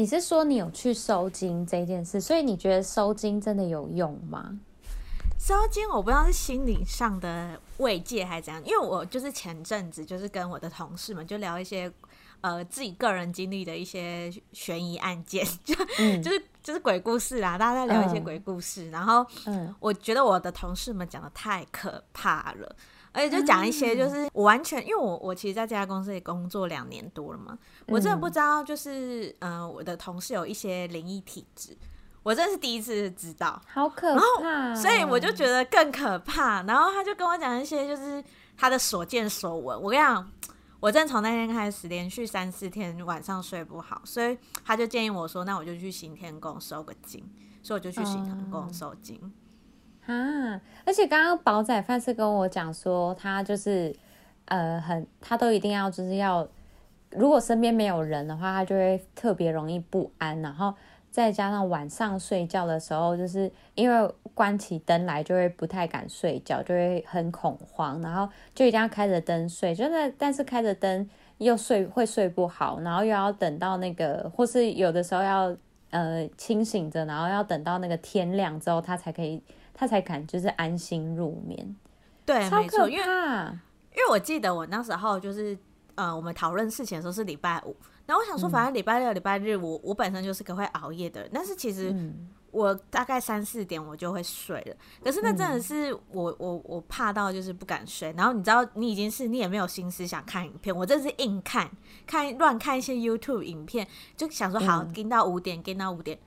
你是说你有去收金这件事，所以你觉得收金真的有用吗？收金我不知道是心理上的慰藉还是怎样，因为我就是前阵子就是跟我的同事们就聊一些呃自己个人经历的一些悬疑案件，就、嗯、就是就是鬼故事啦，大家在聊一些鬼故事，嗯、然后嗯，我觉得我的同事们讲的太可怕了。而且就讲一些，就是我完全，因为我我其实在这家公司也工作两年多了嘛，我真的不知道，就是嗯、呃，我的同事有一些灵异体质，我真的是第一次知道，好可怕，所以我就觉得更可怕。然后他就跟我讲一些，就是他的所见所闻。我跟你讲，我真的从那天开始，连续三四天晚上睡不好，所以他就建议我说，那我就去行天宫收个经，所以我就去行天宫收经。嗯啊！而且刚刚宝仔饭是跟我讲说，他就是呃，很他都一定要就是要，如果身边没有人的话，他就会特别容易不安。然后再加上晚上睡觉的时候，就是因为关起灯来就会不太敢睡觉，就会很恐慌，然后就一定要开着灯睡。真的，但是开着灯又睡会睡不好，然后又要等到那个，或是有的时候要呃清醒着，然后要等到那个天亮之后，他才可以。他才敢就是安心入眠，对，没错，因为因为我记得我那时候就是呃，我们讨论事情的时候是礼拜五，然后我想说，反正礼拜六、礼、嗯、拜日我我本身就是个会熬夜的人，但是其实我大概三四点我就会睡了，可是那真的是我我我怕到就是不敢睡，然后你知道你已经是你也没有心思想看影片，我真是硬看看乱看一些 YouTube 影片，就想说好盯到五点，盯到五点。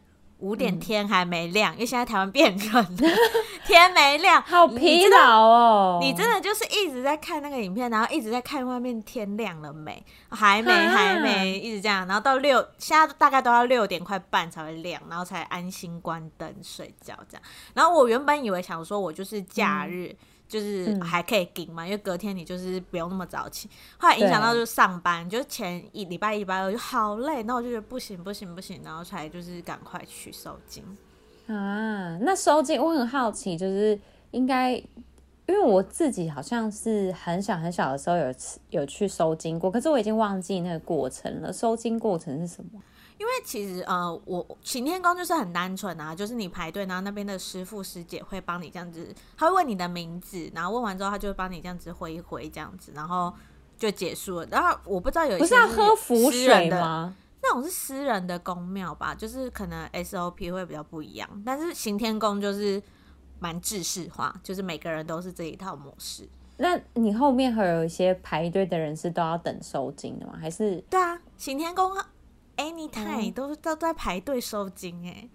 五点天还没亮，嗯、因为现在台湾变冷了，天没亮，好疲劳哦你。你真的就是一直在看那个影片，然后一直在看外面天亮了没？还没，还没，一直这样，然后到六，现在大概都要六点快半才会亮，然后才安心关灯睡觉这样。然后我原本以为想说，我就是假日。嗯就是还可以顶嘛，嗯，因为隔天你就是不用那么早起。后来影响到就是上班，就是前一礼拜一礼拜二就好累，那我就觉得不行不行不行，然后才就是赶快去收精。啊，那收惊我很好奇，就是应该因为我自己好像是很小很小的时候有有去收精过，可是我已经忘记那个过程了。收精过程是什么？因为其实呃，我行天宫就是很单纯啊，就是你排队，然后那边的师傅师姐会帮你这样子，他会问你的名字，然后问完之后，他就会帮你这样子挥一挥，这样子，然后就结束了。然后我不知道有一些是不是要喝符水吗？那种是私人的宫庙吧，就是可能 SOP 会比较不一样。但是行天宫就是蛮制式化，就是每个人都是这一套模式。那你后面还有一些排队的人是都要等收金的吗？还是？对啊，行天宫。Anytime、嗯、都是都在排队收金哎，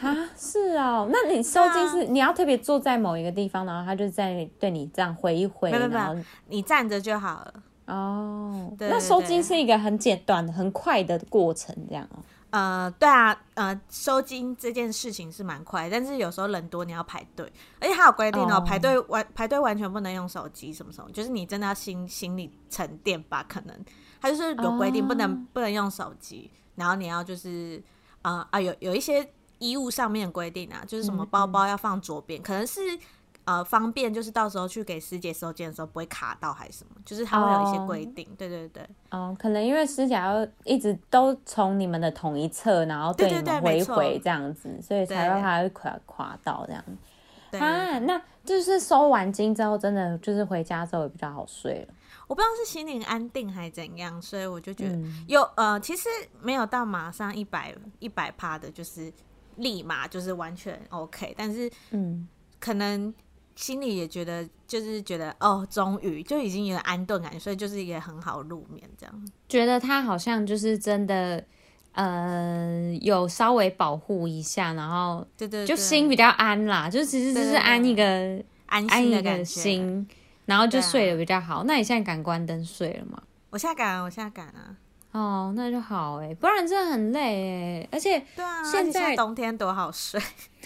啊是哦，那你收金是、啊、你要特别坐在某一个地方，然后他就在对你这样挥一挥，然后你站着就好了。哦。对对对，那收金是一个很简短、很快的过程，这样哦。呃，对啊，呃，收金这件事情是蛮快，但是有时候人多你要排队，而且还有规定哦，排队完排队完全不能用手机，什么什么，就是你真的要心心理沉淀吧，可能。他就是有规定不能、哦、不能用手机。然后你要就是啊、呃、啊有有一些衣物上面的规定啊，就是什么包包要放左边，嗯、可能是呃方便，就是到时候去给师姐收件的时候不会卡到还是什么，就是它会有一些规定。哦、对对对。哦，可能因为师姐要一直都从你们的同一侧，然后对你们回回这样子，所以才让它会垮垮到这样。对，啊，那就是收完金之后，真的就是回家之后也比较好睡了。我不知道是心灵安定还是怎样，所以我就觉得有、嗯、呃，其实没有到马上一百一百趴的，就是立马就是完全 OK，但是嗯，可能心里也觉得就是觉得哦，终于就已经有安顿感，所以就是一个很好入眠这样。觉得他好像就是真的呃，有稍微保护一下，然后对对，就心比较安啦，就其实就是安一个安心的感觉。然后就睡得比较好。那你现在敢关灯睡了吗？我现在敢啊，我现在敢啊。哦，那就好哎，不然真的很累哎。而且对啊，现在冬天多好睡。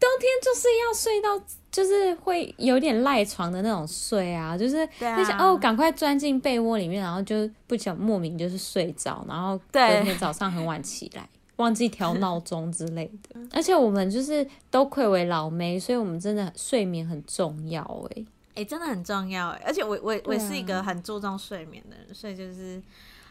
冬天就是要睡到，就是会有点赖床的那种睡啊，就是就想哦，赶快钻进被窝里面，然后就不想莫名就是睡着，然后隔天早上很晚起来，忘记调闹钟之类的。而且我们就是都愧为老妹，所以我们真的睡眠很重要哎。哎、欸，真的很重要哎，而且我我我是一个很注重睡眠的人，啊、所以就是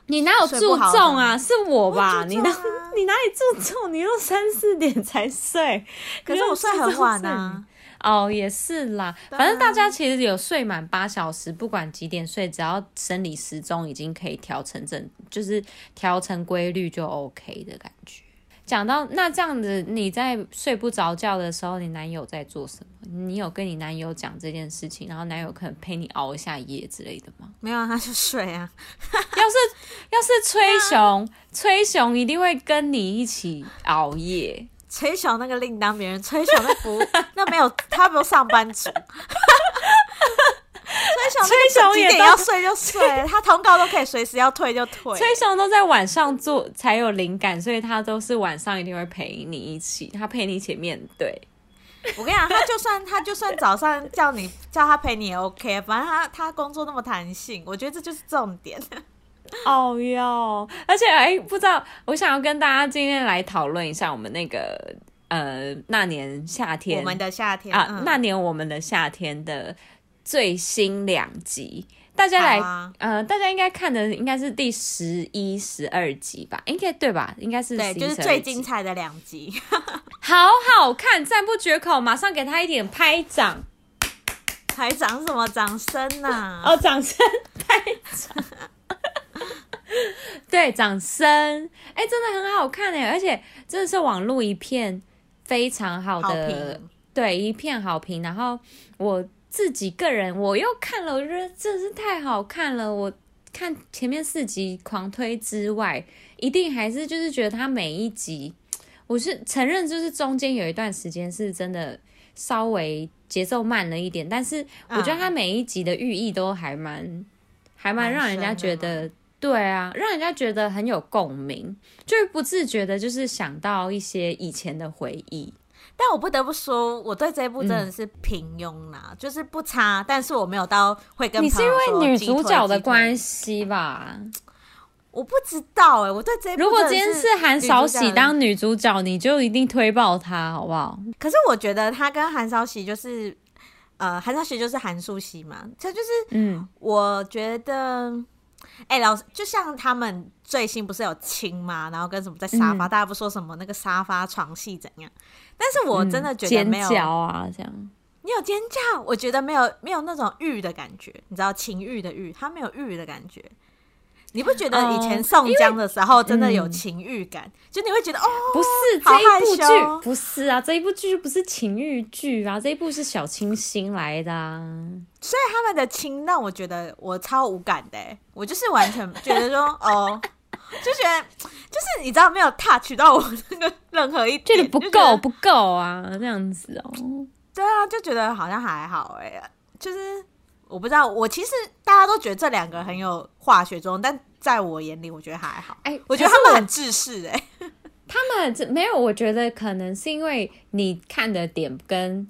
你哪有注重啊？是我吧？我你哪你哪里注重？你都三四点才睡，可是我睡很晚啊。哦，也是啦，反正大家其实有睡满八小时，不管几点睡，只要生理时钟已经可以调成正，就是调成规律就 OK 的感觉。讲到那这样子，你在睡不着觉的时候，你男友在做什么？你有跟你男友讲这件事情，然后男友可能陪你熬一下夜之类的吗？没有，他就睡啊。要是要是崔雄，崔雄一定会跟你一起熬夜。崔雄那个另当别人，崔雄那不 那没有，他没有上班族。崔雄崔熊也要睡就睡，他通告都可以随时要退就退。崔雄都在晚上做才有灵感，所以他都是晚上一定会陪你一起，他陪你一起面对。我跟你讲，他就算他就算早上叫你叫他陪你也 OK，反正他他工作那么弹性，我觉得这就是重点。哦哟，而且哎，不知道，我想要跟大家今天来讨论一下我们那个呃那年夏天，我们的夏天啊，嗯、那年我们的夏天的最新两集，大家来、啊、呃，大家应该看的应该是第十一、十二集吧？应该对吧？应该是对，就是最精彩的两集，好好看，赞不绝口，马上给他一点拍掌，拍掌什么掌声呐、啊？哦，掌声拍掌。对，掌声，哎，真的很好看哎，而且真的是网络一片非常好的，好对，一片好评。然后我自己个人，我又看了，我觉得真的是太好看了。我看前面四集狂推之外，一定还是就是觉得它每一集，我是承认就是中间有一段时间是真的稍微节奏慢了一点，但是我觉得它每一集的寓意都还蛮、嗯、还蛮让人家觉得。对啊，让人家觉得很有共鸣，就是不自觉的，就是想到一些以前的回忆。但我不得不说，我对这一部真的是平庸啦，嗯、就是不差，但是我没有到会跟。你是因为女主角的关系吧？我不知道哎、欸，我对这。如果今天是韩韶禧当女主角，你就一定推爆她，好不好？可是我觉得她跟韩韶禧就是，呃，韩韶禧就是韩素汐嘛，这就是，嗯，我觉得。哎、欸，老师，就像他们最新不是有亲吗？然后跟什么在沙发，嗯、大家不说什么那个沙发床戏怎样？但是我真的觉得没有、啊，这样。你有尖叫？我觉得没有，没有那种欲的感觉，你知道情欲的欲，他没有欲的感觉。你不觉得以前宋江的时候真的有情欲感？嗯、就你会觉得哦，不是这一部剧，不是啊，这一部剧不是情欲剧啊，这一部是小清新来的啊。所以他们的亲让我觉得我超无感的，我就是完全觉得说 哦，就觉得就是你知道没有 touch 到我那个任何一点，不够不够啊，这样子哦。对啊，就觉得好像还好哎，就是。我不知道，我其实大家都觉得这两个很有化学作用，但在我眼里，我觉得还好。哎、欸，我觉得他们很自私哎，他们没有，我觉得可能是因为你看的点跟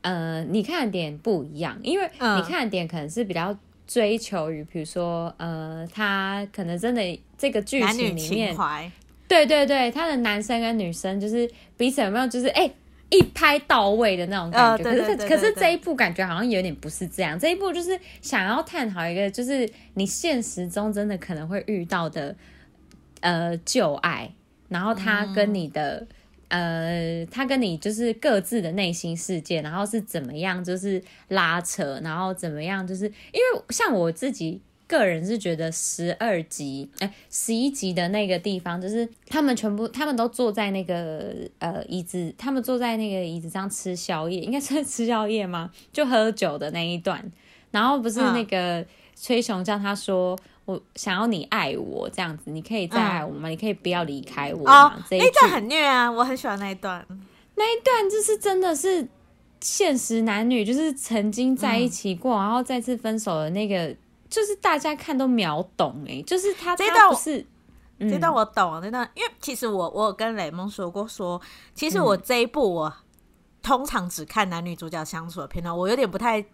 呃你看的点不一样，因为你看的点可能是比较追求于，比如说呃，他可能真的这个剧情里面，情对对对，他的男生跟女生就是彼此有没有就是哎。欸一拍到位的那种感觉，可是可是这一部感觉好像有点不是这样。这一部就是想要探讨一个，就是你现实中真的可能会遇到的呃旧爱，然后他跟你的、嗯、呃，他跟你就是各自的内心世界，然后是怎么样就是拉扯，然后怎么样就是因为像我自己。个人是觉得十二集，哎，十一集的那个地方，就是他们全部，他们都坐在那个呃椅子，他们坐在那个椅子上吃宵夜，应该是吃宵夜吗？就喝酒的那一段，然后不是那个崔雄叫他说，我想要你爱我这样子，你可以再爱我吗？嗯、你可以不要离开我吗？哦、这一段很虐啊，我很喜欢那一段，那一段就是真的是现实男女，就是曾经在一起过，嗯、然后再次分手的那个。就是大家看都秒懂哎、欸，就是他这段不是，这段我懂这段，因为其实我我有跟雷蒙说过说，说其实我这一部我通常只看男女主角相处的片段，我有点不太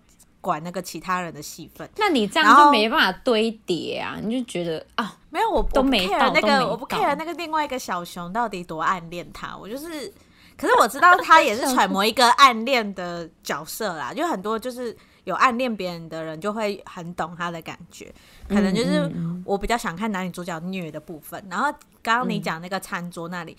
管那个其他人的戏份。那你这样就没办法堆叠啊，你就觉得啊，没有我都没到那个，我不 care 那个另外一个小熊到底多暗恋他，我就是。可是我知道他也是揣摩一个暗恋的角色啦，就很多就是有暗恋别人的人就会很懂他的感觉，可能就是我比较想看男女主角虐的部分。然后刚刚你讲那个餐桌那里。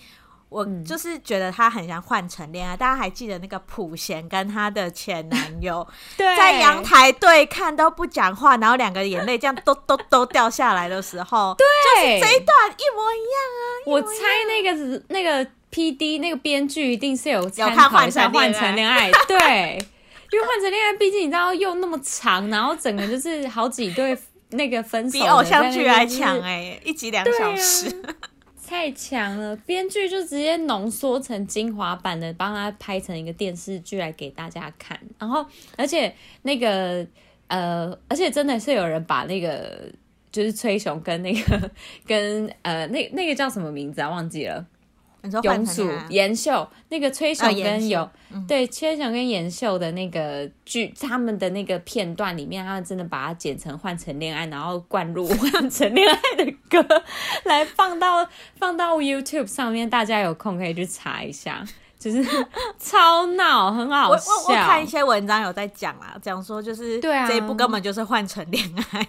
我就是觉得他很像换成恋爱，大家还记得那个普贤跟他的前男友 在阳台对看都不讲话，然后两个眼泪这样都都都掉下来的时候，对，就是这一段一模一样啊！我猜那个那个 P D 那个编剧一定是有参考一下换成恋爱，对，因为换成恋爱毕竟你知道又那么长，然后整个就是好几对那个分手比偶像剧还强哎，一集两小时。太强了，编剧就直接浓缩成精华版的，帮他拍成一个电视剧来给大家看。然后，而且那个呃，而且真的是有人把那个就是崔雄跟那个跟呃那那个叫什么名字啊？忘记了。永曙、延秀，那个崔雄跟有、嗯、对崔雄跟延秀的那个剧，他们的那个片段里面，他们真的把它剪成换成恋爱，然后灌入 换成恋爱的歌来放到放到 YouTube 上面，大家有空可以去查一下，就是 超闹，很好笑。我我，我看一些文章有在讲啊，讲说就是对啊，这一部根本就是换成恋爱。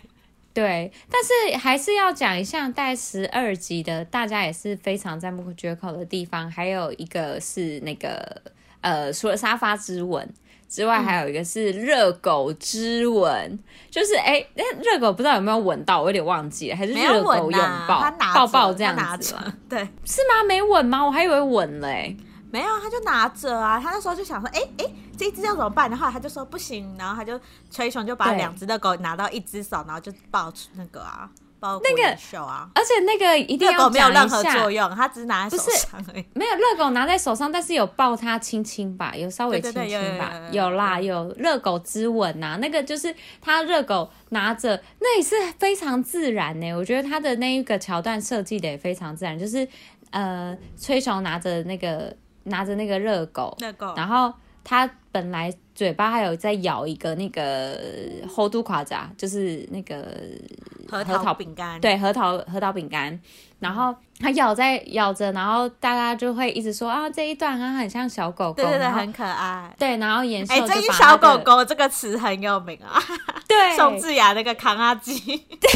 对，但是还是要讲一下带十二集的，大家也是非常赞不绝口的地方。还有一个是那个呃，除了沙发之吻之外，还有一个是热狗之吻，嗯、就是哎，那热狗不知道有没有吻到，我有点忘记了，还是热狗拥抱、抱抱这样子？对，是吗？没吻吗？我还以为吻了哎。没有，他就拿着啊。他那时候就想说，哎哎，这一只要怎么办？然后他就说不行，然后他就崔雄就把两只的狗拿到一只手，然后就抱出那个啊，抱那个手啊。而且那个一定要没有任何作用，他只是拿在手上而已。没有热狗拿在手上，但是有抱它亲亲吧，有稍微亲亲吧，有啦，有热狗之吻呐。那个就是他热狗拿着，那也是非常自然呢。我觉得他的那一个桥段设计的也非常自然，就是呃，崔雄拿着那个。拿着那个热狗，热狗，然后他本来嘴巴还有在咬一个那个厚度垮扎，就是那个核桃饼干，对，核桃核桃饼干。然后他咬在咬着，然后大家就会一直说啊，这一段啊很像小狗狗，对对对，很可爱。对，然后颜秀，哎，这一小狗狗这个词很有名啊，对，宋智雅那个扛阿鸡，对。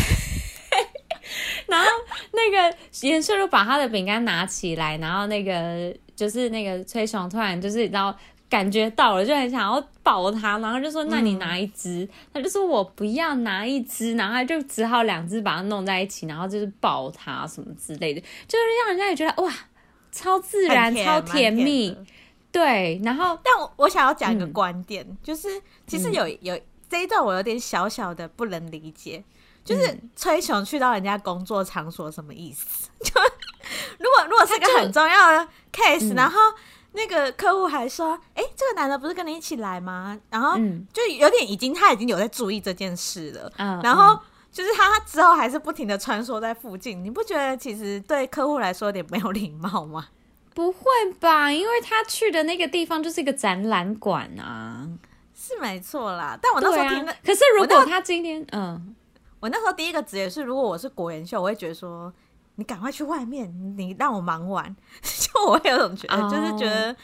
然后那个颜秀就把他的饼干拿起来，然后那个。就是那个崔雄突然就是然后感觉到了，就很想要抱他，然后就说：“那你拿一只。嗯”他就说：“我不要拿一只。”然后他就只好两只把它弄在一起，然后就是抱他什么之类的，就是让人家也觉得哇，超自然、超甜蜜。对，然后但我我想要讲一个观点，嗯、就是其实有有这一段我有点小小的不能理解，就是崔雄去到人家工作场所什么意思？就如果如果是个很重要的 case，然后那个客户还说：“哎、欸，这个男的不是跟你一起来吗？”然后就有点已经他已经有在注意这件事了。嗯，然后就是他之后还是不停的穿梭在附近，你不觉得其实对客户来说有点没有礼貌吗？不会吧，因为他去的那个地方就是一个展览馆啊，是没错啦。但我那时候听的，可是如果他今天，嗯，我那时候第一个职业是，如果我是国研秀，我会觉得说。你赶快去外面，你让我忙完，就我会有种觉得，oh. 就是觉得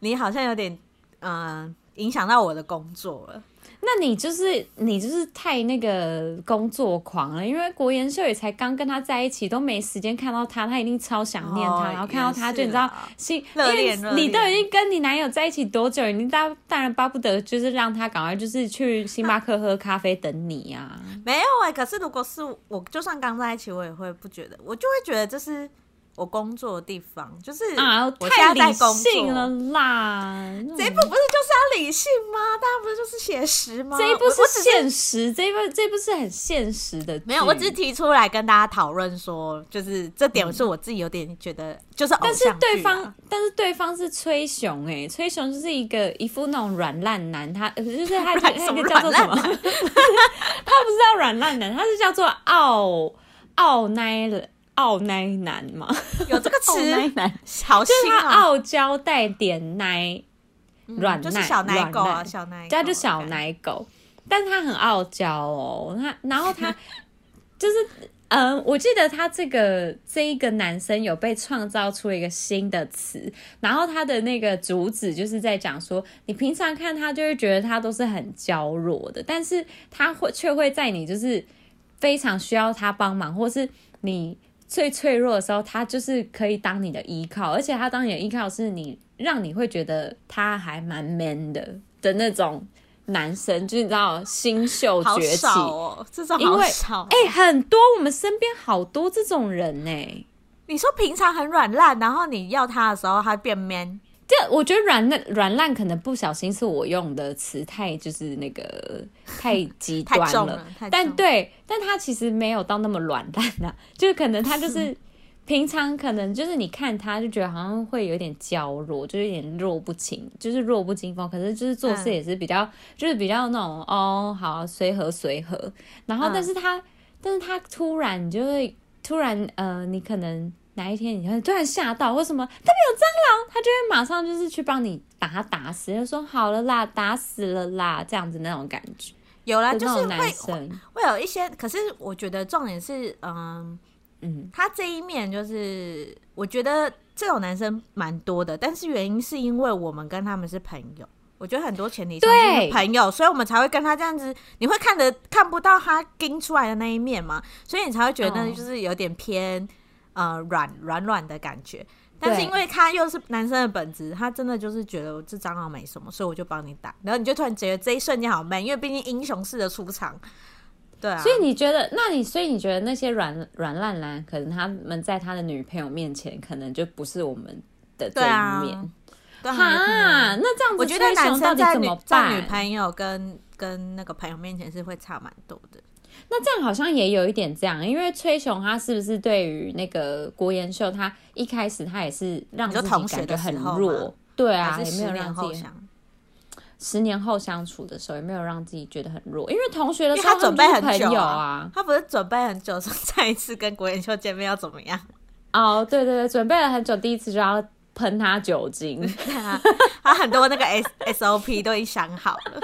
你好像有点嗯、呃、影响到我的工作了。那你就是你就是太那个工作狂了，因为国妍秀也才刚跟他在一起，都没时间看到他，他一定超想念他，哦、然后看到他就你知道心热恋，因为你都已经跟你男友在一起多久，你大当然巴不得就是让他赶快就是去星巴克喝咖啡等你呀、啊。没有哎、欸，可是如果是我，就算刚在一起，我也会不觉得，我就会觉得这是。我工作的地方就是啊，我太理性了啦！这一部不是就是要理性吗？大家不是就是写实吗？这一部是现实，这一部这一部是很现实的。没有，我只是提出来跟大家讨论说，就是这点是我自己有点觉得，就是但是对方，但是对方是崔雄哎、欸，崔雄就是一个一副那种软烂男，他就是他他叫做什么？他不是叫软烂男，他是叫做傲傲奶了。傲奶男嘛，有这个词，奶好新就是他傲娇带点奶，软、嗯、就是小奶狗啊，小奶狗，他就小奶狗，但是他很傲娇哦，他然后他 就是嗯，我记得他这个这一个男生有被创造出一个新的词，然后他的那个主旨就是在讲说，你平常看他就会觉得他都是很娇弱的，但是他会却会在你就是非常需要他帮忙，或是你最脆弱的时候，他就是可以当你的依靠，而且他当你的依靠是你让你会觉得他还蛮 man 的的那种。男生就是你知道新秀崛起哦，这种因为少哎、欸，很多我们身边好多这种人呢、欸。你说平常很软烂，然后你要他的时候，他变 man。这我觉得软烂软烂可能不小心是我用的词太就是那个太极端了，了，但对，但他其实没有到那么软烂啊，就可能他就是。平常可能就是你看他就觉得好像会有点娇弱，就是有点弱不禁，就是弱不禁风。可是就是做事也是比较，嗯、就是比较那种哦，好随和随和。然后，但是他，嗯、但是他突然就会突然呃，你可能哪一天你会突然吓到，为什么那边有蟑螂，他就会马上就是去帮你把它打死，就说好了啦，打死了啦，这样子那种感觉。有啦，就是男生会，会有一些，可是我觉得重点是嗯。嗯，他这一面就是，我觉得这种男生蛮多的，但是原因是因为我们跟他们是朋友，我觉得很多前提是朋友，所以我们才会跟他这样子，你会看得看不到他盯出来的那一面嘛，所以你才会觉得就是有点偏、哦、呃软软软的感觉。但是因为他又是男生的本质，他真的就是觉得这蟑螂没什么，所以我就帮你打，然后你就突然觉得这一瞬间好闷，因为毕竟英雄式的出场。对啊，所以你觉得，那你所以你觉得那些软软烂男，可能他们在他的女朋友面前，可能就不是我们的这一面。对啊，那这样子，我觉得男生在女在女朋友跟跟那个朋友面前是会差蛮多的。那这样好像也有一点这样，因为崔雄他是不是对于那个国妍秀，他一开始他也是让自己感觉很弱，对啊，也没有让自己。十年后相处的时候，也没有让自己觉得很弱，因为同学的时候他准备很久啊，他不是准备很久，说再一次跟国妍秀见面要怎么样？哦，对对对，准备了很久，第一次就要喷他酒精，他很多那个 S S O P 都已经想好了，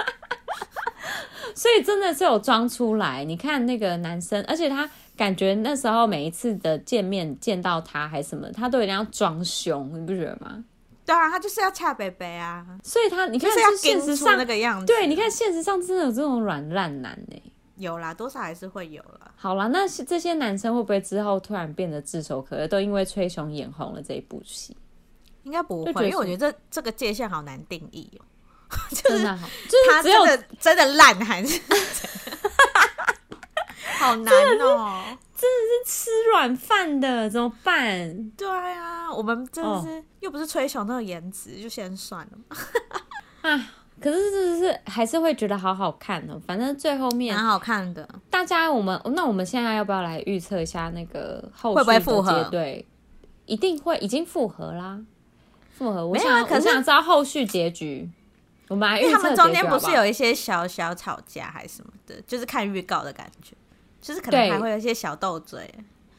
所以真的是有装出来。你看那个男生，而且他感觉那时候每一次的见面见到他还什么，他都一定要装凶，你不觉得吗？对啊，他就是要恰北北啊，所以他你看，是要现实上那个样子。对，你看现实上真的有这种软烂男呢？有啦，多少还是会有啦。好啦，那这些男生会不会之后突然变得炙手可热？都因为吹雄眼红了这一部戏？应该不会，因为我觉得这这个界限好难定义哦。就是就是他真的真的烂还是？好难哦，真的是吃软饭的，怎么办？对啊，我们真的是、哦、又不是崔雄那种颜值，就先算了嘛。啊，可是是是还是会觉得好好看哦，反正最后面蛮好看的。大家，我们那我们现在要不要来预测一下那个后续会不会复合？对，一定会，已经复合啦，复合。我想，可是想知道后续结局。我们来预测，他们中间不是有一些小小吵架还是什么的，就是看预告的感觉。就是可能还会有一些小斗嘴，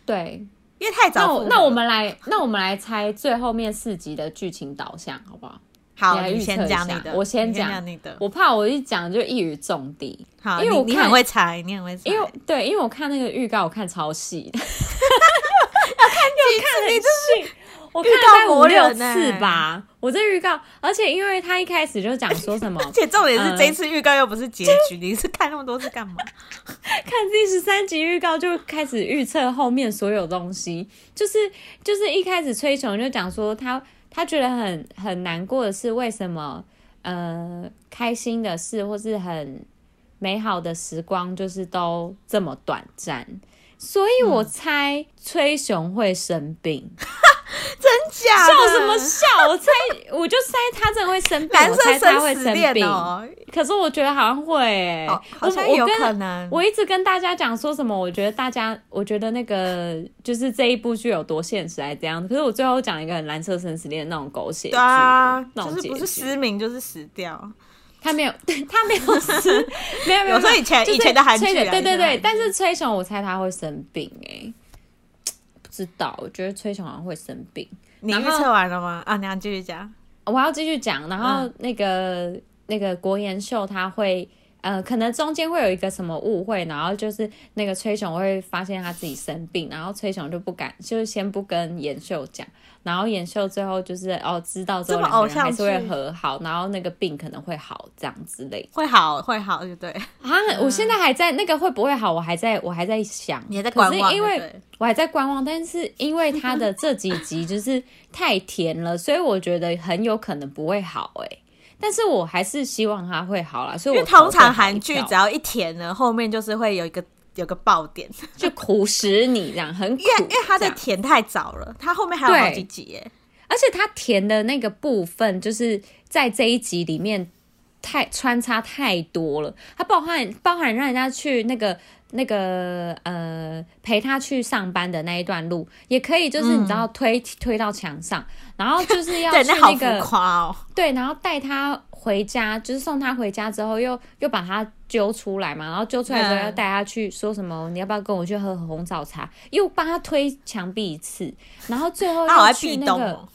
对，因为太早那。那我们来，那我们来猜最后面四集的剧情导向，好不好？好，你来预测一下。你的我先讲你的。我怕我一讲就一语中的。好，因为我你很会猜，你很会猜。因为对，因为我看那个预告，我看超细。我看了五六次吧，我这预告，而且因为他一开始就讲说什么，而且重点是这一次预告又不是结局，你是看那么多次干嘛？看第十三集预告就开始预测后面所有东西，就是就是一开始崔雄就讲说他他觉得很很难过的是为什么呃开心的事或是很美好的时光就是都这么短暂，所以我猜崔雄会生病。真假？笑什么笑？我猜，我就猜他真的会生病。我猜他会生病哦。可是我觉得好像会、欸哦，好像有可能我。我一直跟大家讲说什么？我觉得大家，我觉得那个就是这一部剧有多现实，还是怎样？可是我最后讲一个很蓝色生死恋那种狗血剧，对啊，就是不是失明就是死掉。他没有，对 他没有死，没 有没有。我说以前、就是、以前的韩剧，对对对。但是崔雄，我猜他会生病、欸，哎。知道，我觉得崔雄好像会生病。你预测完了吗？啊，你要继续讲。我要继续讲。然后那个、嗯、那个国研秀他会呃，可能中间会有一个什么误会，然后就是那个崔雄会发现他自己生病，然后崔雄就不敢，就是先不跟妍秀讲，然后妍秀最后就是哦知道之后两个人还是会和好，然后那个病可能会好这样之类，会好会好就对。啊，我现在还在那个会不会好，我还在我还在想，你还在观望，因为我还在观望，但是因为他的这几集就是太甜了，所以我觉得很有可能不会好哎、欸。但是我还是希望他会好啦，所以我通常韩剧只要一甜呢，后面就是会有一个有个爆点，就苦死你这样，很苦。因为因为它的甜太早了，它后面还有好几集耶。而且它甜的那个部分，就是在这一集里面太穿插太多了，它包含包含让人家去那个。那个呃，陪他去上班的那一段路，也可以，就是你知道推、嗯、推到墙上，然后就是要 去那个对，然后带他回家，就是送他回家之后又，又又把他揪出来嘛，然后揪出来之后要带他去说什么，嗯、你要不要跟我去喝红枣茶？又帮他推墙壁一次，然后最后又去那个，哦、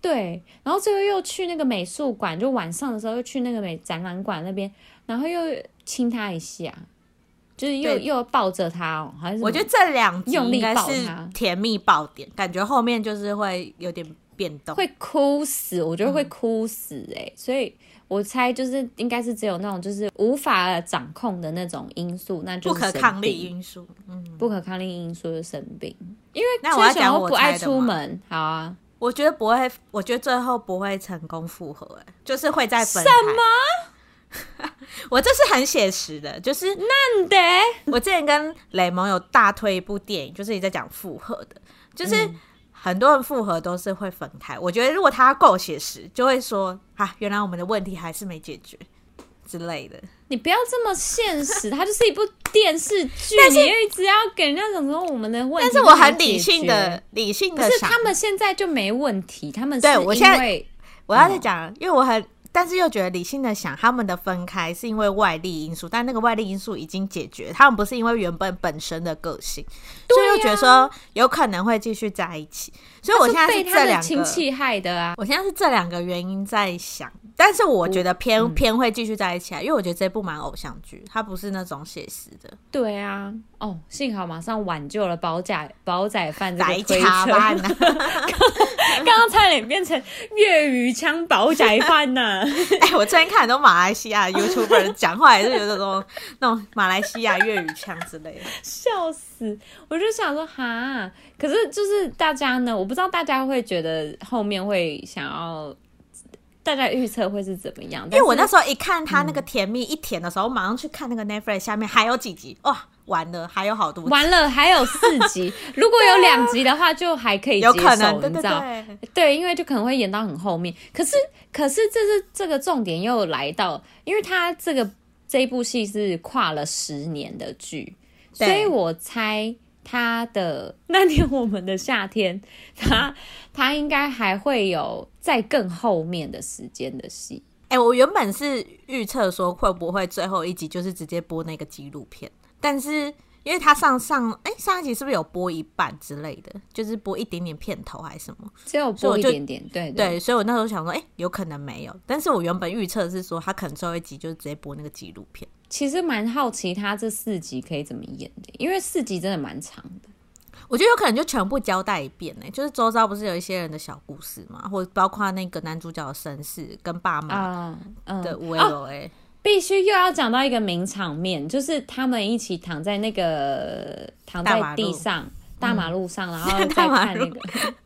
对，然后最后又去那个美术馆，就晚上的时候又去那个美展览馆那边，然后又亲他一下。就是又又抱着他哦，还是我觉得这两集应该是甜蜜爆点，感觉后面就是会有点变动，会哭死，我觉得会哭死哎、欸，嗯、所以我猜就是应该是只有那种就是无法掌控的那种因素，那就是不可抗力因素，嗯，不可抗力因素就生病，因为那我要讲我不爱出门，好啊，我觉得不会，我觉得最后不会成功复合，哎，就是会在分开。什么？我这是很写实的，就是难得。我之前跟雷蒙有大推一部电影，就是你在讲复合的，就是很多人复合都是会分开。我觉得如果他够写实，就会说啊，原来我们的问题还是没解决之类的。你不要这么现实，它就是一部电视剧，但 是你又一直要给人家讲说我们的问题，但是我很理性的，理性的，可是他们现在就没问题，他们是因为对我现在我要再讲，嗯、因为我很。但是又觉得理性的想，他们的分开是因为外力因素，但那个外力因素已经解决，他们不是因为原本本身的个性，所以又觉得说有可能会继续在一起。所以我现在是这两个亲戚害的啊，我现在是这两个原因在想。但是我觉得偏、嗯、偏会继续在一起啊，因为我觉得这部蛮偶像剧，它不是那种写实的。对啊，哦，幸好马上挽救了煲仔煲仔饭这个推车，刚刚差点变成粤语腔煲仔饭呢。哎、欸，我最近看很多马来西亚 YouTuber 讲话也是有那种那种马来西亚粤语腔之类的，笑死！我就想说哈，可是就是大家呢，我不知道大家会觉得后面会想要。大家预测会是怎么样？因为我那时候一看他那个甜蜜一甜的时候，我马上去看那个 Netflix 下面还有几集哇，完了还有好多集，完了还有四集。如果有两集的话，就还可以接受，有可能你知道？对，因为就可能会演到很后面。可是，可是这是这个重点又来到，因为他这个这一部戏是跨了十年的剧，所以我猜。他的 那年我们的夏天，他 他应该还会有在更后面的时间的戏。哎、欸，我原本是预测说会不会最后一集就是直接播那个纪录片，但是因为他上上哎、欸、上一集是不是有播一半之类的，就是播一点点片头还是什么？只有播一点点，对对，对。所以我那时候想说，哎、欸，有可能没有。但是我原本预测是说他可能最后一集就是直接播那个纪录片。其实蛮好奇他这四集可以怎么演的，因为四集真的蛮长的。我觉得有可能就全部交代一遍呢，就是周遭不是有一些人的小故事嘛，或者包括那个男主角的身世跟爸妈的围炉哎，必须又要讲到一个名场面，就是他们一起躺在那个躺在地上大马路上，嗯、然后再看那个，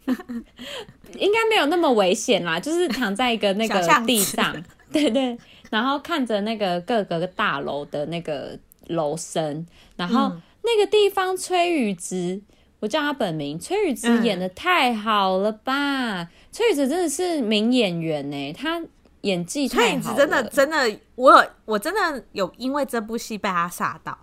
应该没有那么危险啦，就是躺在一个那个地上，对对。然后看着那个各个大楼的那个楼身，然后那个地方崔宇植，我叫他本名崔宇植演的太好了吧？嗯、崔宇植真的是名演员呢，他演技太好了。崔宇植真的真的，我有我真的有因为这部戏被他吓到。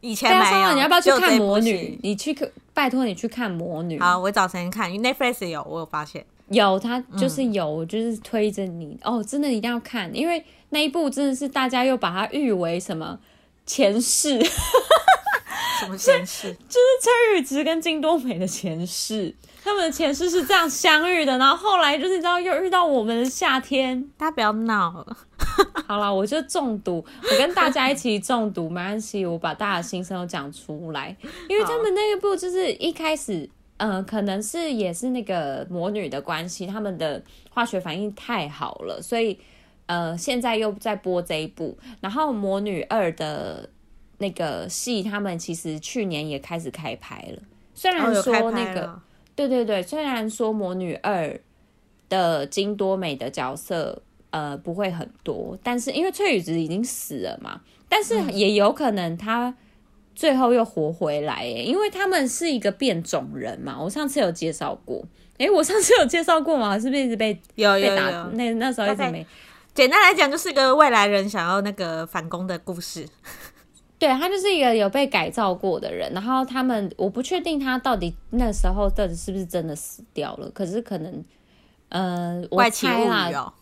以前没有，你要不要去看魔女？你去拜托你去看魔女。好，我找时间看，因为 Netflix 有，我有发现有，他就是有，嗯、就是推着你哦，真的一定要看，因为。那一部真的是大家又把它誉为什么前世？什么前世？就是崔宇植跟金多美的前世，他们的前世是这样相遇的，然后后来就是你知道又遇到我们的夏天，大家不要闹了。好了，我就中毒，我跟大家一起中毒，没关系，我把大家的心声都讲出来，因为他们那一部就是一开始，呃，可能是也是那个魔女的关系，他们的化学反应太好了，所以呃，现在又在播这一部，然后魔女二的那个戏，他们其实去年也开始开拍了，虽然说那个，哦、对对对，虽然说魔女二的金多美的角色。呃，不会很多，但是因为翠羽子已经死了嘛，但是也有可能他最后又活回来耶，因为他们是一个变种人嘛。我上次有介绍过，哎，我上次有介绍过吗？是不是一直被有有打？那那时候一直没。简单来讲，就是一个未来人想要那个反攻的故事。对，他就是一个有被改造过的人，然后他们我不确定他到底那时候到底是不是真的死掉了，可是可能，呃，我猜啦。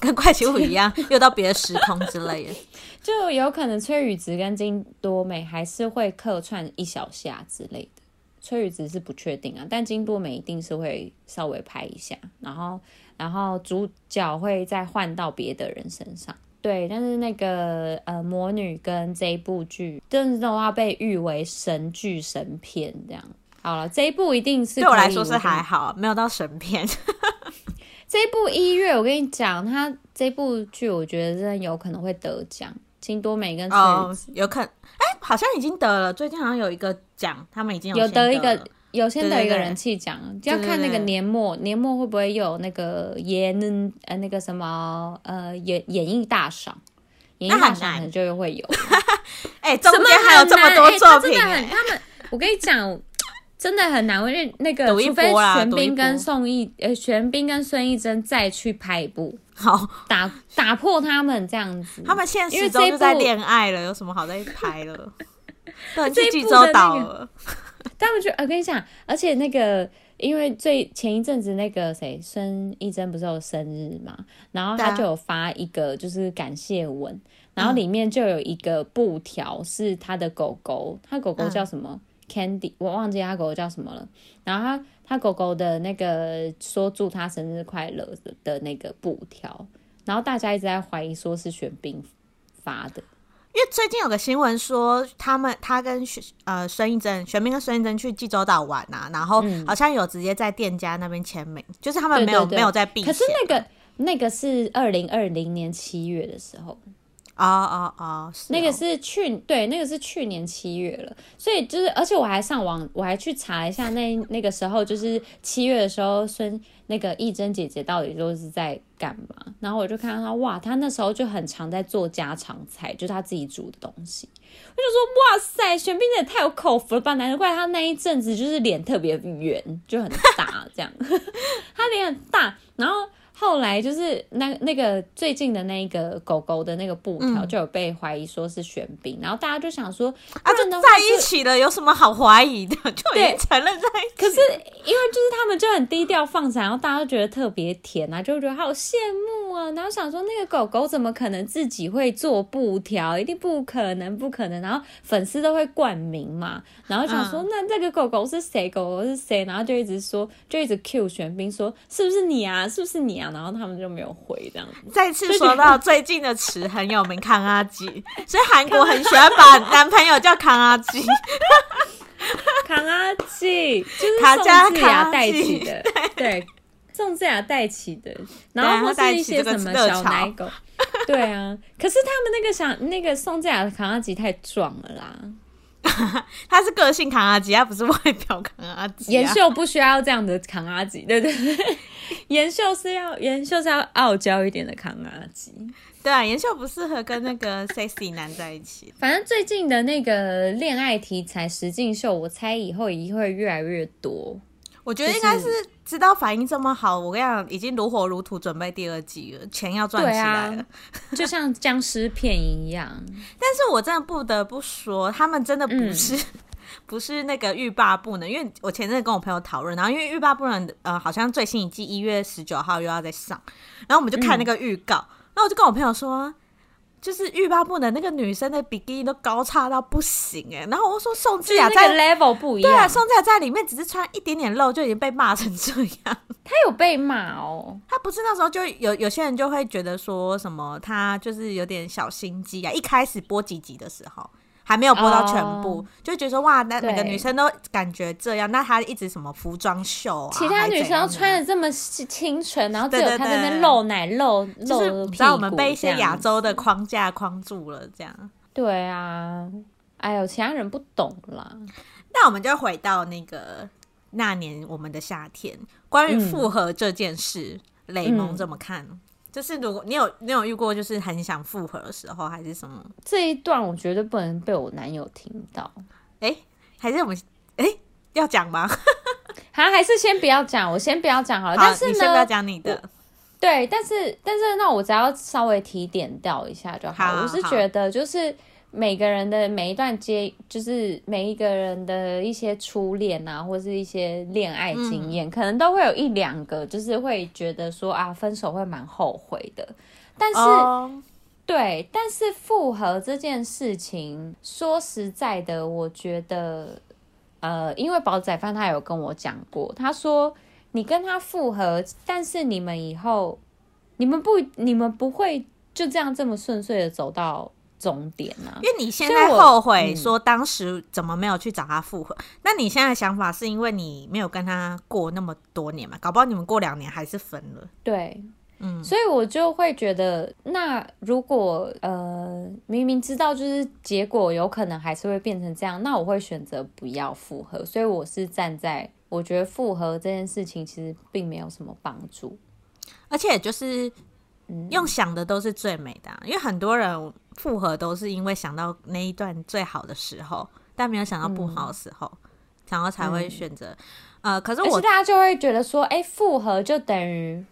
跟怪奇物语一样，又到别的时空之类的，就有可能崔宇植跟金多美还是会客串一小下之类的。崔宇植是不确定啊，但金多美一定是会稍微拍一下，然后然后主角会再换到别的人身上。对，但是那个呃魔女跟这一部剧，真的的话被誉为神剧神片这样。好了，这一部一定是对我来说是还好，没有到神片。这部一月，我跟你讲，他这部剧我觉得真的有可能会得奖。金多美跟哦，有可能，哎、欸，好像已经得了。最近好像有一个奖，他们已经有，有得一个，有先得一个人气奖，就要看那个年末，年末会不会有那个演呃那个什么呃演演艺大赏，演艺大赏可能就会有。哎、欸，中间还有这么多作品、欸欸他，他们，我跟你讲。真的很难，因为那个除非玄彬跟宋轶呃，玄彬跟孙艺珍再去拍一部，好打打破他们这样子。他们现实中就在恋爱了，有什么好再拍了？对，去济州岛了。他们就我跟你讲，而且那个因为最前一阵子那个谁孙艺珍不是有生日嘛，然后他就有发一个就是感谢文，然后里面就有一个布条是他的狗狗，他狗狗叫什么？嗯 Candy，我忘记他狗狗叫什么了。然后他他狗狗的那个说祝他生日快乐的的那个布条，然后大家一直在怀疑说是玄彬发的，因为最近有个新闻说他们他跟玄呃孙艺珍玄彬跟孙艺珍去济州岛玩啊，然后好像有直接在店家那边签名，嗯、就是他们没有没有在避。可是那个那个是二零二零年七月的时候。啊啊啊！那个是去对，那个是去年七月了，所以就是，而且我还上网，我还去查一下那那个时候，就是七月的时候，孙那个艺珍姐姐到底都是在干嘛？然后我就看到她，哇，她那时候就很常在做家常菜，就是她自己煮的东西。我就说，哇塞，玄彬也太有口福了吧？难怪他那一阵子就是脸特别圆，就很大这样，他脸很大，然后。后来就是那那个最近的那个狗狗的那个布条就有被怀疑说是玄彬，嗯、然后大家就想说啊，就在一起了，有什么好怀疑的？就已经承认在一起。可是因为就是他们就很低调放闪，然后大家都觉得特别甜啊，就觉得好羡慕啊，然后想说那个狗狗怎么可能自己会做布条？一定不可能，不可能。然后粉丝都会冠名嘛，然后想说、嗯、那这个狗狗是谁？狗狗是谁？然后就一直说，就一直 cue 玄彬说是不是你啊？是不是你啊？然后他们就没有回这样子。再次说到最近的词很有名，康阿吉，所以韩国很喜欢把男朋友叫康阿吉。康阿吉就是宋智雅带起的，对，宋智雅带起的。然后或是一些什么小奶狗，对啊。可是他们那个想那个宋智雅的康阿吉太壮了啦。他是个性扛阿吉，他不是外表扛阿吉。妍秀不需要这样的扛阿吉，对对对。妍秀是要妍秀是要傲娇一点的扛阿吉。对啊，妍秀不适合跟那个 sexy 男在一起。反正最近的那个恋爱题材实境秀，我猜以后也会越来越多。我觉得应该是知道反应这么好，我跟你讲，已经如火如荼准备第二季了，钱要赚起来了，啊、就像僵尸片一样。但是我真的不得不说，他们真的不是、嗯、不是那个欲罢不能，因为我前阵跟我朋友讨论，然后因为欲罢不能，呃，好像最新一季一月十九号又要再上，然后我们就看那个预告，然后、嗯、我就跟我朋友说。就是欲罢不能，那个女生的比基尼都高叉到不行哎、欸。然后我说宋智雅在 level 不一样，对啊，宋智雅在里面只是穿一点点露就已经被骂成这样。她有被骂哦，她不是那时候就有有些人就会觉得说什么她就是有点小心机啊。一开始播几集的时候。还没有播到全部，oh, 就觉得说哇，那每个女生都感觉这样，那她一直什么服装秀啊？其他女生都穿的这么清纯，然后只有她在那露奶露露，就是你知道我们被一些亚洲的框架框住了，这样。对啊，哎呦，其他人不懂啦。那我们就回到那个那年我们的夏天，关于复合这件事，嗯、雷蒙怎么看？嗯就是如果你有你有遇过，就是很想复合的时候，还是什么？这一段我绝对不能被我男友听到。哎、欸，还是我们哎、欸、要讲吗？好，还是先不要讲，我先不要讲好了。好，但是呢，你先不要讲你的。对，但是但是那我只要稍微提点掉一下就好。好，我是觉得就是。每个人的每一段接，就是每一个人的一些初恋啊，或是一些恋爱经验，嗯，可能都会有一两个，就是会觉得说啊，分手会蛮后悔的。但是，哦，对，但是复合这件事情，说实在的，我觉得，呃，因为宝仔饭他有跟我讲过，他说你跟他复合，但是你们以后，你们不，你们不会就这样这么顺遂的走到。终点啊，因为你现在后悔说当时怎么没有去找他复合，那你现在的想法是因为你没有跟他过那么多年嘛？搞不好你们过两年还是分了。对，嗯，所以我就会觉得，那如果呃明明知道就是结果有可能还是会变成这样，那我会选择不要复合。所以我是站在我觉得复合这件事情其实并没有什么帮助，而且就是。用想的都是最美的啊，因为很多人复合都是因为想到那一段最好的时候，但没有想到不好的时候，嗯、然后才会选择、嗯。呃，可是我大家就会觉得说，哎、欸，复合就等于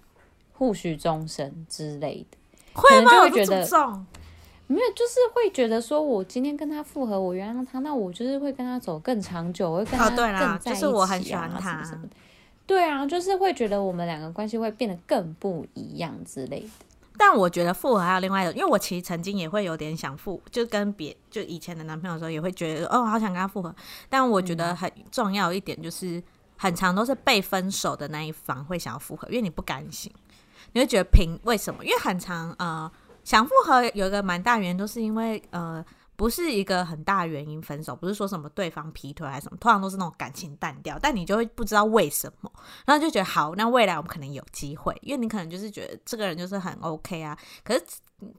互许终身之类的，会吗？就会觉得重没有，就是会觉得说我今天跟他复合，我原谅他，那我就是会跟他走更长久，我会跟他更在一起、啊哦、就是我很喜欢他什么什么的。对啊，就是会觉得我们两个关系会变得更不一样之类的。但我觉得复合还有另外一种，因为我其实曾经也会有点想复，就跟别就以前的男朋友的时候也会觉得哦，好想跟他复合。但我觉得很重要一点就是，很长都是被分手的那一方会想要复合，因为你不甘心，你会觉得凭为什么？因为很长呃想复合有一个蛮大原因都是因为呃。不是一个很大原因分手，不是说什么对方劈腿还是什么，通常都是那种感情淡掉，但你就会不知道为什么，然后就觉得好，那未来我们可能有机会，因为你可能就是觉得这个人就是很 OK 啊，可是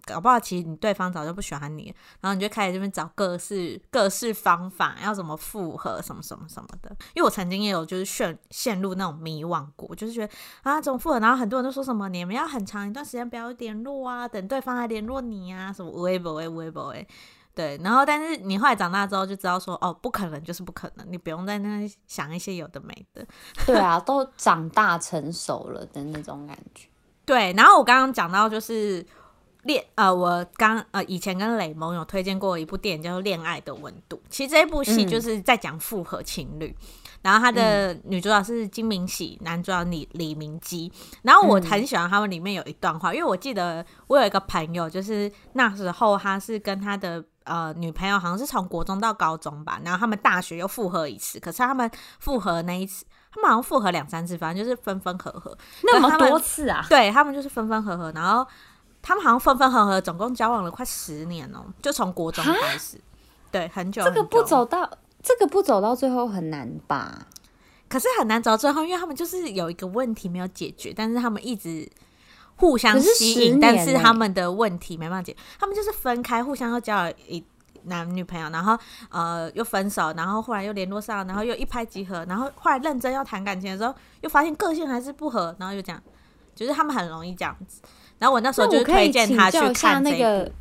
搞不好其实你对方早就不喜欢你，然后你就开始这边找各式各式方法，要怎么复合什么什么什么的。因为我曾经也有就是陷陷入那种迷惘过，就是觉得啊怎么复合，然后很多人都说什么你们要很长一段时间不要联络啊，等对方来联络你啊，什么微博诶微博诶。对，然后但是你后来长大之后就知道说，哦，不可能就是不可能，你不用在那想一些有的没的。对啊，都长大成熟了的那种感觉。对，然后我刚刚讲到就是恋，呃，我刚呃以前跟雷蒙有推荐过一部电影叫做《恋爱的温度》，其实这一部戏就是在讲复合情侣。嗯然后他的女主角是金明喜，男主角李李明基。然后我很喜欢他们里面有一段话，因为我记得我有一个朋友，就是那时候他是跟他的呃女朋友，好像是从国中到高中吧，然后他们大学又复合一次。可是他们复合那一次，他们好像复合两三次，反正就是分分合合那么多次啊。对，他们就是分分合合，然后他们好像分分合合，总共交往了快十年哦，就从国中开始，对，很久，很久。这个不走到。这个不走到最后很难吧？可是很难走到最后，因为他们就是有一个问题没有解决，但是他们一直互相吸引，是但是他们的问题没办法解。他们就是分开，互相又交了一男女朋友，然后呃又分手，然后后来又联络上，然后又一拍即合，然后后来认真要谈感情的时候，又发现个性还是不合，然后又这样，就是他们很容易这样子。然后我那时候就推荐他去看那个。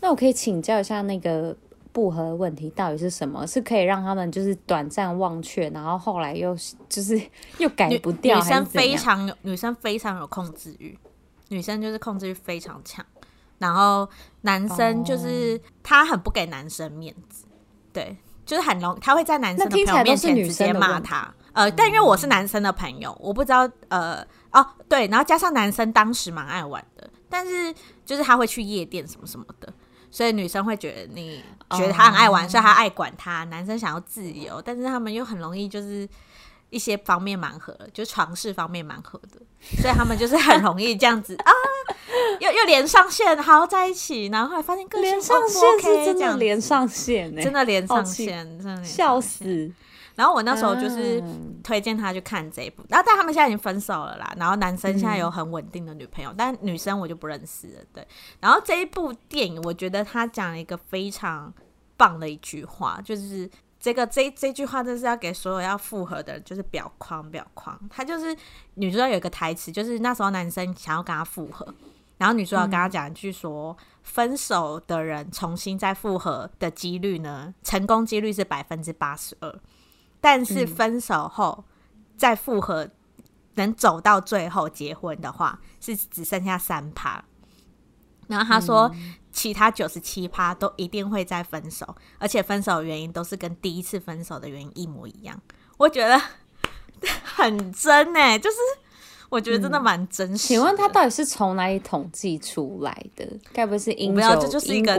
那我可以请教一下那个。不合的问题到底是什么？是可以让他们就是短暂忘却，然后后来又就是 又改不掉？女生非常有，女生非常有控制欲，女生就是控制欲非常强。然后男生就是他很不给男生面子，哦、对，就是很容他会在男生的朋友面前直接骂他。呃，但因为我是男生的朋友，我不知道呃哦对，然后加上男生当时蛮爱玩的，但是。就是他会去夜店什么什么的，所以女生会觉得你觉得他很爱玩，所以他爱管他。男生想要自由，但是他们又很容易就是。一些方面蛮合的，就床事方面蛮合的，所以他们就是很容易这样子啊，又又连上线，好在一起，然后后来发现个性连上线是真的连上线，真的连上线，真的笑死。然后我那时候就是推荐他去看这一部，然后但他们现在已经分手了啦。然后男生现在有很稳定的女朋友，嗯、但女生我就不认识了。对，然后这一部电影，我觉得他讲了一个非常棒的一句话，就是。这个这这句话就是要给所有要复合的人，就是表框表框。他就是女主角有一个台词，就是那时候男生想要跟他复合，然后女主角跟他讲一句说：“嗯、分手的人重新再复合的几率呢，成功几率是百分之八十二，但是分手后再复合能走到最后结婚的话，是只剩下三趴。”然后他说。嗯其他九十七趴都一定会再分手，而且分手的原因都是跟第一次分手的原因一模一样。我觉得 很真哎，就是我觉得真的蛮真实、嗯。请问他到底是从哪里统计出来的？该不会是英国？这就是一个，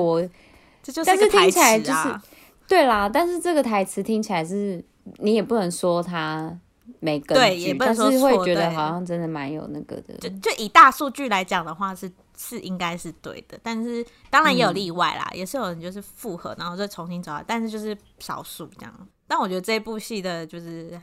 这就是一个台词啊。对啦，但是这个台词听起来是你也不能说他没根据，对，也不能说是会觉得好像真的蛮有那个的。就就以大数据来讲的话是。是应该是对的，但是当然也有例外啦，嗯、也是有人就是复合，然后再重新找，但是就是少数这样。但我觉得这部戏的就是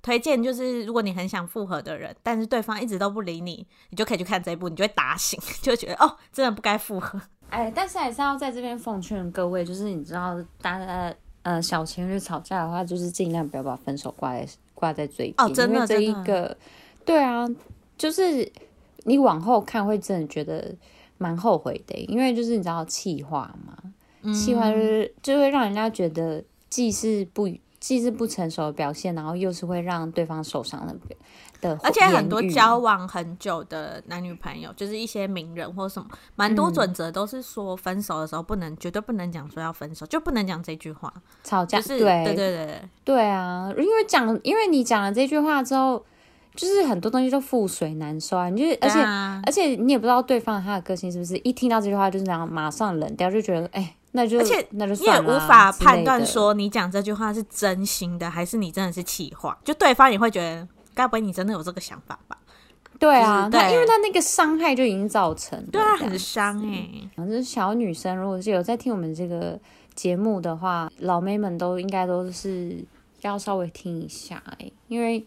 推荐，就是如果你很想复合的人，但是对方一直都不理你，你就可以去看这一部，你就会打醒，就觉得哦，真的不该复合。哎，但是还是要在这边奉劝各位，就是你知道，大家呃小情侣吵架的话，就是尽量不要把分手挂在挂在嘴边，哦，真的，这一个，对啊，就是。你往后看会真的觉得蛮后悔的，因为就是你知道气话嘛，气话就是就会让人家觉得既是不既是不成熟的表现，然后又是会让对方受伤的的。而且很多交往很久的男女朋友，就是一些名人或什么，蛮多准则都是说分手的时候不能绝对不能讲说要分手，就不能讲这句话。吵架，就是对对对对对啊，因为讲因为你讲了这句话之后。就是很多东西都覆水难收啊！你就是，而且、啊、而且你也不知道对方他的个性是不是一听到这句话就是那样马上冷掉，就觉得哎、欸，那就而且那就算了。你也无法判断说你讲这句话是真心的还是你真的是气话，就对方也会觉得该不会你真的有这个想法吧？对啊，就是、对，因为他那个伤害就已经造成，对啊，很伤哎、欸。反正小女生如果是有在听我们这个节目的话，老妹们都应该都是要稍微听一下哎、欸，因为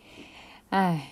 哎。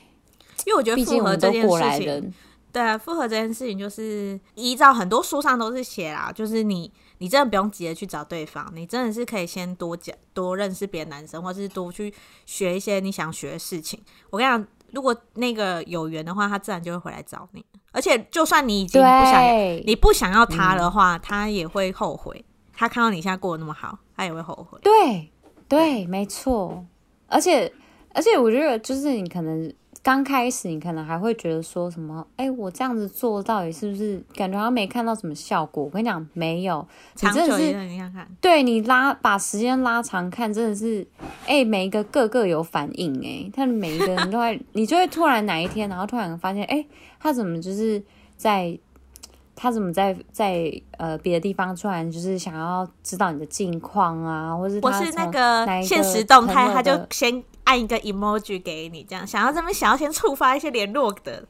因为我觉得复合这件事情，对啊，复合这件事情就是依照很多书上都是写啦，就是你你真的不用急着去找对方，你真的是可以先多讲多认识别的男生，或者是多去学一些你想学的事情。我跟你讲，如果那个有缘的话，他自然就会回来找你。而且就算你已经不想你不想要他的话，嗯，他也会后悔。他看到你现在过得那么好，他也会后悔。对对，没错。而且而且我觉得就是你可能。刚开始你可能还会觉得说什么，哎，我这样子做到底是不是感觉好像没看到什么效果？我跟你讲，没有，你真的是，你看看，对你拉把时间拉长看，真的是，哎，每一个个个有反应，哎，他每一个人都会，你就会突然哪一天，然后突然发现，哎，他怎么就是在，他怎么在在呃别的地方突然就是想要知道你的近况啊，或是他是那个现实动态，他就先。按一个 emoji 给你，这样想要这边想要先触发一些联络的，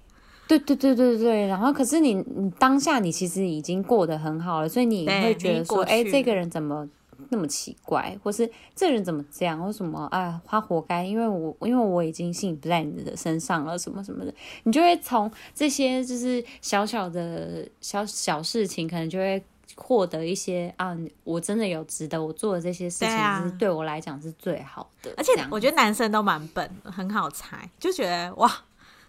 对对对对对。然后可是你你当下你其实已经过得很好了，所以你会觉得说，哎，这个人怎么那么奇怪，或是这人怎么这样，或什么啊，他活该，因为我因为我已经心不在你的身上了，什么什么的，你就会从这些就是小小的小小事情，可能就会。获得一些啊，我真的有值得我做的这些事情，是对我来讲是最好的。而且我觉得男生都蛮笨，很好猜，就觉得哇，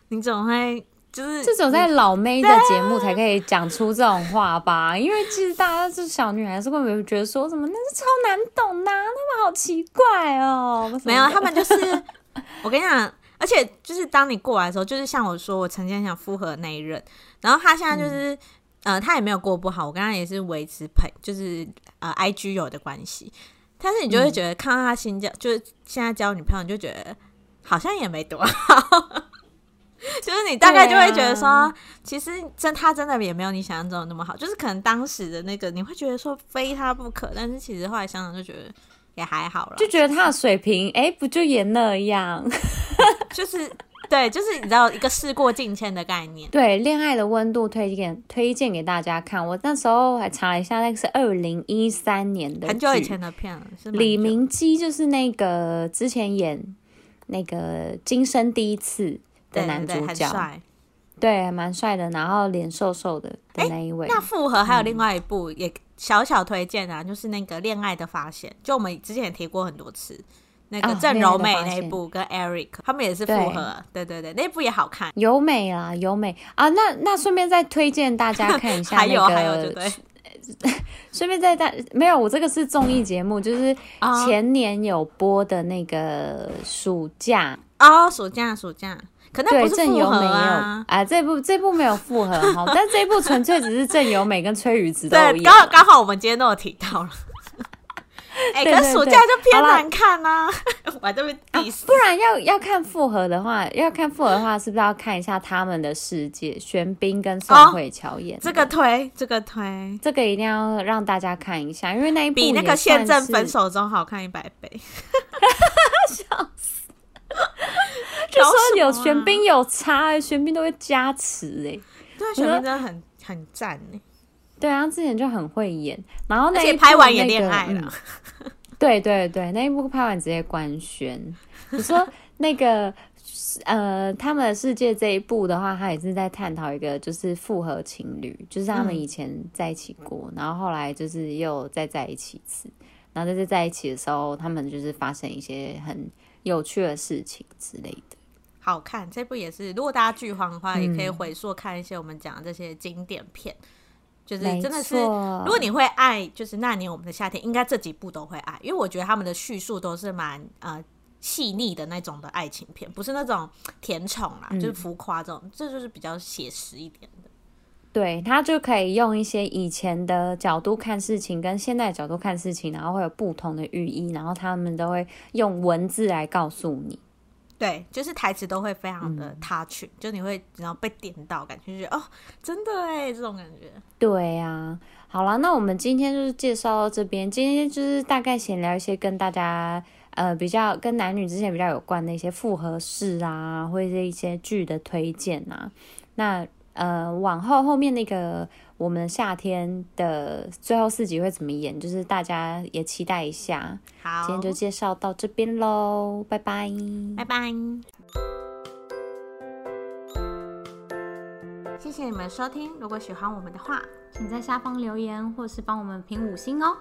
你怎么会就是这种在老妹的节目才可以讲出这种话吧？因为其实大家是小女孩，是会不会觉得说什么那是超难懂呐，啊，他们好奇怪哦。没有，他们就是我跟你讲，而且就是当你过来的时候，就是像我说，我曾经很想复合那一任，然后他现在就是。嗯呃，他也没有过不好，我跟他也是维持朋，就是呃，I G 友的关系。但是你就会觉得看到他新交，嗯、就是现在交女朋友，你就觉得好像也没多好。就是你大概就会觉得说，啊、其实真他真的也没有你想象中的那么好，就是可能当时的那个你会觉得说非他不可，但是其实后来想想就觉得也还好了，就觉得他的水平，哎、欸，不就也那样，就是。对，就是你知道一个事过境迁的概念。对，恋爱的温度推荐推荐给大家看。我那时候还查了一下，那个是二零一三年的，很久以前的片了。是李明基就是那个之前演那个《今生第一次》的男主角，对，还蛮帅的，然后脸瘦瘦的的那一位。那复合还有另外一部也小小推荐啊，嗯、就是那个《恋爱的发现》，就我们之前也提过很多次。那个郑柔美那一部跟 Eric 他们也是复合，对，对对对，那部也好看。有美啊，有美。啊！那那顺便再推荐大家 看一下那个，还有还有对，顺便再带没有，我这个是综艺节目，就是前年有播的那个暑假。哦，暑假暑假，可能不是复合啊，啊，这部这部没有复合哈，但这部纯粹只是郑有美跟崔宇植都有演，刚好刚好我们今天都有提到了。哎，可是暑假就偏难看呐、啊！我还这边第四，不然要要看复合的话，要看复合的话，是不是要看一下他们的世界？玄彬跟宋慧乔演、哦，这个推，这个推，这个一定要让大家看一下，因为那一部比那个现正分手中好看一百倍，笑死！就说有玄彬有差，玄彬都会加持哎，对，玄彬真的很很赞哎。对啊，之前就很会演，然后那一、那个、拍完也恋爱了。对对对，那一部拍完直接官宣。你说那个呃，他们的世界这一部的话，他也是在探讨一个就是复合情侣，就是他们以前在一起过，嗯、然后后来就是又再在一起一次，然后在这在一起的时候，他们就是发生一些很有趣的事情之类的。好看，这部也是，如果大家剧荒的话，也可以回溯看一些我们讲的这些经典片。就是真的是，如果你会爱，就是那年我们的夏天，应该这几部都会爱，因为我觉得他们的叙述都是蛮呃细腻的那种的爱情片，不是那种甜宠啦，嗯、就是浮夸这种，这就是比较写实一点的。对，他就可以用一些以前的角度看事情，跟现在的角度看事情，然后会有不同的寓意，然后他们都会用文字来告诉你。对，就是台词都会非常的 touch，、嗯、就你会然后被点到，感觉觉得哦，真的哎，这种感觉。对呀、啊，好了，那我们今天就是介绍到这边，今天就是大概闲聊一些跟大家呃比较跟男女之间比较有关的一些复合式啊，或者是一些剧的推荐啊。那呃往后后面那个。我们夏天的最后四集会怎么演？就是大家也期待一下。好，今天就介绍到这边喽，拜拜，拜拜。谢谢你们收听，如果喜欢我们的话，请在下方留言或是帮我们评五星哦。